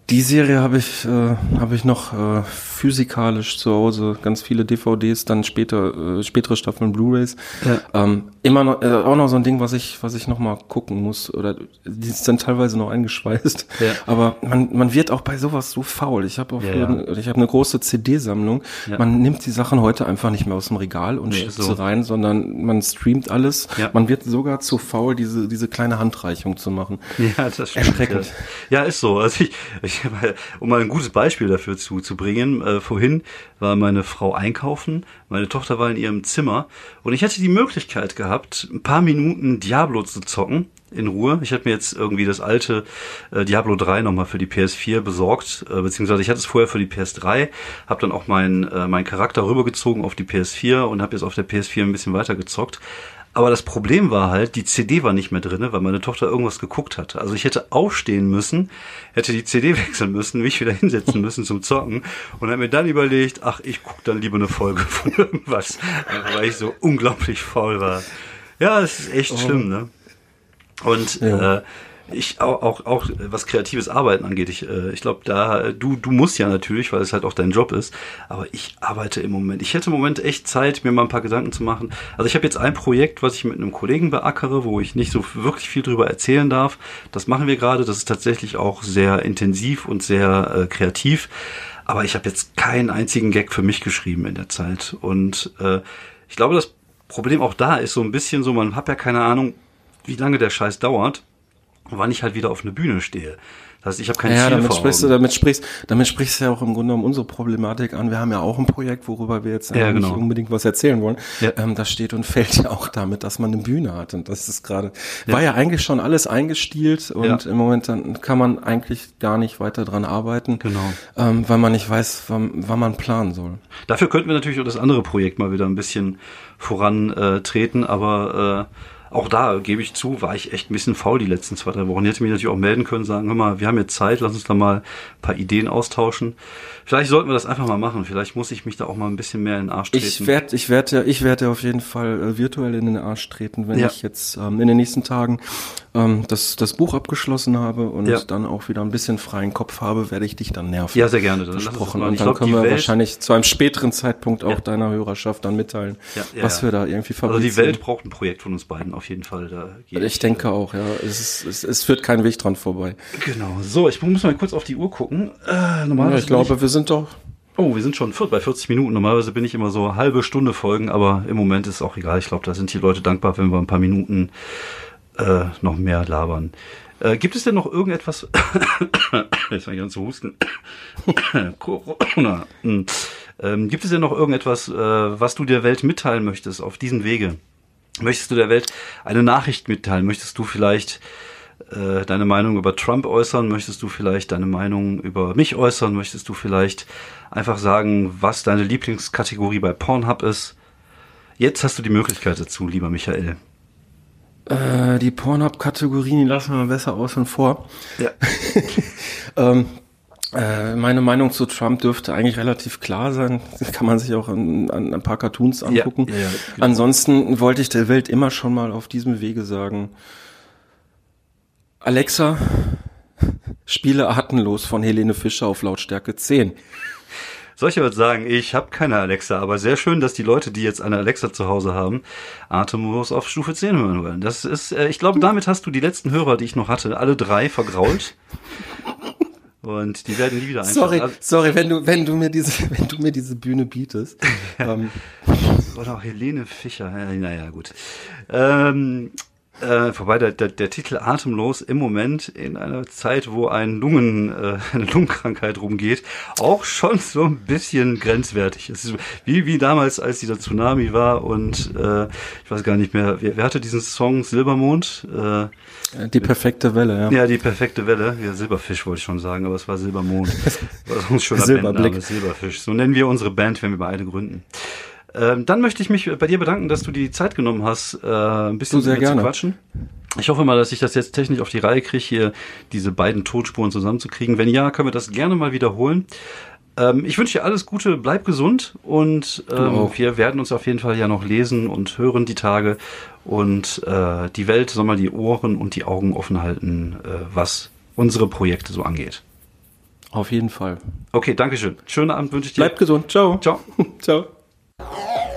[SPEAKER 2] Die Serie habe ich, äh, habe ich noch äh, physikalisch zu Hause, ganz viele DVDs, dann später, äh, spätere Staffeln Blu-rays. Ja. Ähm, immer noch, äh, auch noch so ein Ding, was ich, was ich noch mal gucken muss. Oder die ist dann teilweise noch eingeschweißt. Ja. Aber man, man wird auch bei sowas so faul. Ich habe auch, ja, ja. ich habe eine große CD-Sammlung. Man nimmt die Sachen heute einfach nicht mehr aus dem Regal und nee, schiebt so. sie rein, sondern man streamt alles. Man wird sogar zu faul, diese, diese kleine Handreichung zu machen.
[SPEAKER 1] Ja, das stimmt. Erschreckend. Ja, ist so. Also ich, ich um mal ein gutes Beispiel dafür zu, zu bringen, äh, vorhin war meine Frau einkaufen, meine Tochter war in ihrem Zimmer und ich hatte die Möglichkeit gehabt, ein paar Minuten Diablo zu zocken in Ruhe. Ich habe mir jetzt irgendwie das alte äh, Diablo 3 nochmal für die PS4 besorgt, äh, beziehungsweise ich hatte es vorher für die PS3, habe dann auch meinen äh, mein Charakter rübergezogen auf die PS4 und habe jetzt auf der PS4 ein bisschen weiter gezockt. Aber das Problem war halt, die CD war nicht mehr drinne, weil meine Tochter irgendwas geguckt hat. Also ich hätte aufstehen müssen, hätte die CD wechseln müssen, mich wieder hinsetzen müssen zum Zocken und habe mir dann überlegt, ach, ich guck dann lieber eine Folge von irgendwas, weil ich so unglaublich faul war. Ja, es ist echt oh. schlimm, ne? Und ja. äh, ich auch, auch, auch was kreatives Arbeiten angeht, ich, äh, ich glaube, da, du, du musst ja natürlich, weil es halt auch dein Job ist, aber ich arbeite im Moment. Ich hätte im Moment echt Zeit, mir mal ein paar Gedanken zu machen. Also ich habe jetzt ein Projekt, was ich mit einem Kollegen beackere, wo ich nicht so wirklich viel drüber erzählen darf. Das machen wir gerade. Das ist tatsächlich auch sehr intensiv und sehr äh, kreativ. Aber ich habe jetzt keinen einzigen Gag für mich geschrieben in der Zeit. Und äh, ich glaube, das Problem auch da ist so ein bisschen so, man hat ja keine Ahnung, wie lange der Scheiß dauert wann ich halt wieder auf eine Bühne stehe. Das heißt, ich habe kein ja, Ziel
[SPEAKER 2] damit
[SPEAKER 1] vor
[SPEAKER 2] sprichst
[SPEAKER 1] Augen.
[SPEAKER 2] du, damit sprichst, damit sprichst du ja auch im Grunde um unsere Problematik an. Wir haben ja auch ein Projekt, worüber wir jetzt ja, genau. nicht unbedingt was erzählen wollen. Ja. Ähm, das steht und fällt ja auch damit, dass man eine Bühne hat. Und das ist gerade, ja. war ja eigentlich schon alles eingestielt und im Moment dann kann man eigentlich gar nicht weiter dran arbeiten.
[SPEAKER 1] Genau.
[SPEAKER 2] Ähm, weil man nicht weiß, wann, wann man planen soll.
[SPEAKER 1] Dafür könnten wir natürlich auch das andere Projekt mal wieder ein bisschen vorantreten, äh, aber äh, auch da gebe ich zu, war ich echt ein bisschen faul die letzten zwei, drei Wochen. Ich hätte mich natürlich auch melden können, sagen, hör mal, wir haben jetzt Zeit, lass uns da mal ein paar Ideen austauschen. Vielleicht sollten wir das einfach mal machen. Vielleicht muss ich mich da auch mal ein bisschen mehr in den Arsch treten.
[SPEAKER 2] Ich werde, ich werde ja, ich werde auf jeden Fall äh, virtuell in den Arsch treten, wenn ja. ich jetzt ähm, in den nächsten Tagen ähm, das, das Buch abgeschlossen habe und ja. dann auch wieder ein bisschen freien Kopf habe, werde ich dich dann nerven.
[SPEAKER 1] Ja, sehr gerne.
[SPEAKER 2] Dann besprochen. Und dann glaub, können wir Welt wahrscheinlich zu einem späteren Zeitpunkt auch ja. deiner Hörerschaft dann mitteilen, was wir da irgendwie
[SPEAKER 1] fabrizieren. Also die Welt braucht ein Projekt von uns beiden auf jeden Fall. Da
[SPEAKER 2] ich, ich denke äh, auch, ja. Es, ist, es, es führt kein Weg dran vorbei.
[SPEAKER 1] Genau. So, ich muss mal kurz auf die Uhr gucken.
[SPEAKER 2] Äh, normalerweise ja, ich glaube, ich, wir sind doch
[SPEAKER 1] Oh, wir sind schon bei 40 Minuten. Normalerweise bin ich immer so halbe Stunde Folgen, aber im Moment ist auch egal. Ich glaube, da sind die Leute dankbar, wenn wir ein paar Minuten äh, noch mehr labern. Äh, gibt es denn noch irgendetwas? Jetzt fange ich an zu husten. Corona. Hm. Ähm, gibt es denn noch irgendetwas, äh, was du der Welt mitteilen möchtest auf diesem Wege? Möchtest du der Welt eine Nachricht mitteilen? Möchtest du vielleicht äh, deine Meinung über Trump äußern? Möchtest du vielleicht deine Meinung über mich äußern? Möchtest du vielleicht einfach sagen, was deine Lieblingskategorie bei Pornhub ist? Jetzt hast du die Möglichkeit dazu, lieber Michael.
[SPEAKER 2] Äh, die Pornhub-Kategorien lassen wir besser außen vor. Ja. ähm, äh, meine Meinung zu Trump dürfte eigentlich relativ klar sein. Das kann man sich auch an, an ein paar Cartoons angucken. Ja, ja, genau. Ansonsten wollte ich der Welt immer schon mal auf diesem Wege sagen, Alexa, spiele Atemlos von Helene Fischer auf Lautstärke 10.
[SPEAKER 1] Soll ich aber sagen, ich habe keine Alexa, aber sehr schön, dass die Leute, die jetzt eine Alexa zu Hause haben, Atemlos auf Stufe 10 hören wollen. Das ist, äh, ich glaube, damit hast du die letzten Hörer, die ich noch hatte, alle drei vergrault. Und die werden nie wieder
[SPEAKER 2] einschalten. Sorry, also sorry, wenn du, wenn du mir diese, wenn du mir diese Bühne bietest. ähm.
[SPEAKER 1] Oder auch Helene Fischer. Naja, gut. Ähm, äh, wobei der, der, der Titel Atemlos im Moment in einer Zeit, wo ein Lungen, äh, eine Lungenkrankheit rumgeht, auch schon so ein bisschen grenzwertig. Es ist wie, wie damals, als dieser Tsunami war und äh, ich weiß gar nicht mehr, wer, wer hatte diesen Song Silbermond?
[SPEAKER 2] Äh, die perfekte Welle, ja.
[SPEAKER 1] Ja, die perfekte Welle. Ja, Silberfisch wollte ich schon sagen, aber es war Silbermond. war uns schon
[SPEAKER 2] Silberblick.
[SPEAKER 1] Silberfisch. So nennen wir unsere Band, wenn wir beide gründen. Ähm, dann möchte ich mich bei dir bedanken, dass du die Zeit genommen hast, äh, ein bisschen
[SPEAKER 2] sehr gerne.
[SPEAKER 1] zu quatschen. Ich hoffe mal, dass ich das jetzt technisch auf die Reihe kriege, hier diese beiden Tonspuren zusammenzukriegen. Wenn ja, können wir das gerne mal wiederholen. Ähm, ich wünsche dir alles Gute, bleib gesund und ähm, wir werden uns auf jeden Fall ja noch lesen und hören die Tage. Und äh, die Welt soll mal die Ohren und die Augen offen halten, äh, was unsere Projekte so angeht.
[SPEAKER 2] Auf jeden Fall.
[SPEAKER 1] Okay, Dankeschön. Schönen Abend wünsche ich dir.
[SPEAKER 2] Bleib gesund. Ciao.
[SPEAKER 1] Ciao. Ciao. Oh!